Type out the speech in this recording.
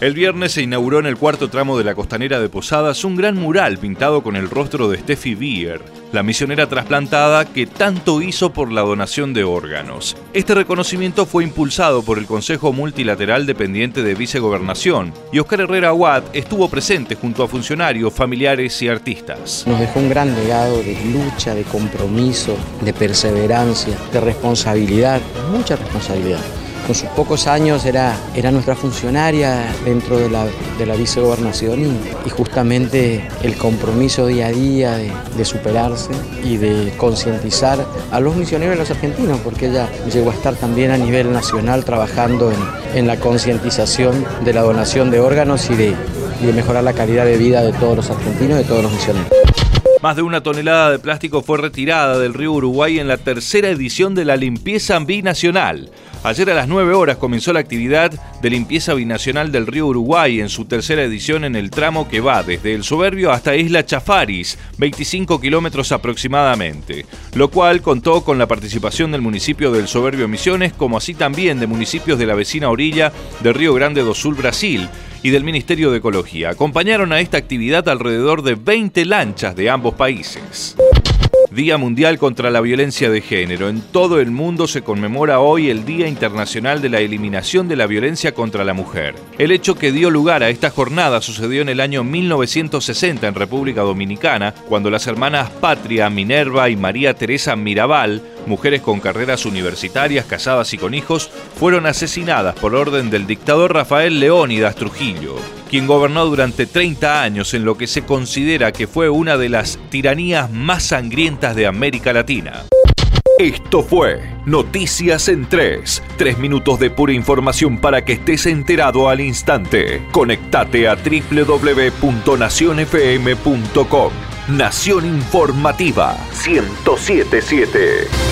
El viernes se inauguró en el cuarto tramo de la costanera de Posadas un gran mural pintado con el rostro de Steffi Bier, la misionera trasplantada que tanto hizo por la donación de órganos. Este reconocimiento fue impulsado por el Consejo Multilateral dependiente de Vicegobernación y Oscar Herrera Watt estuvo presente junto a funcionarios, familiares y artistas. Nos dejó un gran legado de lucha, de compromiso, de perseverancia, de responsabilidad, mucha responsabilidad con sus pocos años era, era nuestra funcionaria dentro de la, de la vicegobernación y, justamente el compromiso día a día de, superarse y de concientizar a los misioneros y a los argentinos, porque ella llegó a estar también a nivel nacional trabajando en, en la concientización de la donación de órganos y de, y de mejorar la calidad de vida de todos los argentinos y de todos los misioneros. Más de una tonelada de plástico fue retirada del río Uruguay en la tercera edición de la limpieza binacional. Ayer a las 9 horas comenzó la actividad de limpieza binacional del río Uruguay en su tercera edición en el tramo que va desde el Soberbio hasta Isla Chafaris, 25 kilómetros aproximadamente, lo cual contó con la participación del municipio del Soberbio Misiones, como así también de municipios de la vecina orilla del Río Grande do Sul, Brasil, y del Ministerio de Ecología. Acompañaron a esta actividad alrededor de 20 lanchas de ambos países. Día Mundial contra la Violencia de Género. En todo el mundo se conmemora hoy el Día Internacional de la Eliminación de la Violencia contra la Mujer. El hecho que dio lugar a esta jornada sucedió en el año 1960 en República Dominicana, cuando las hermanas Patria, Minerva y María Teresa Mirabal, mujeres con carreras universitarias, casadas y con hijos, fueron asesinadas por orden del dictador Rafael Leónidas Trujillo quien gobernó durante 30 años en lo que se considera que fue una de las tiranías más sangrientas de América Latina. Esto fue Noticias en 3. Tres minutos de pura información para que estés enterado al instante. Conectate a www.nacionfm.com. Nación Informativa 1077.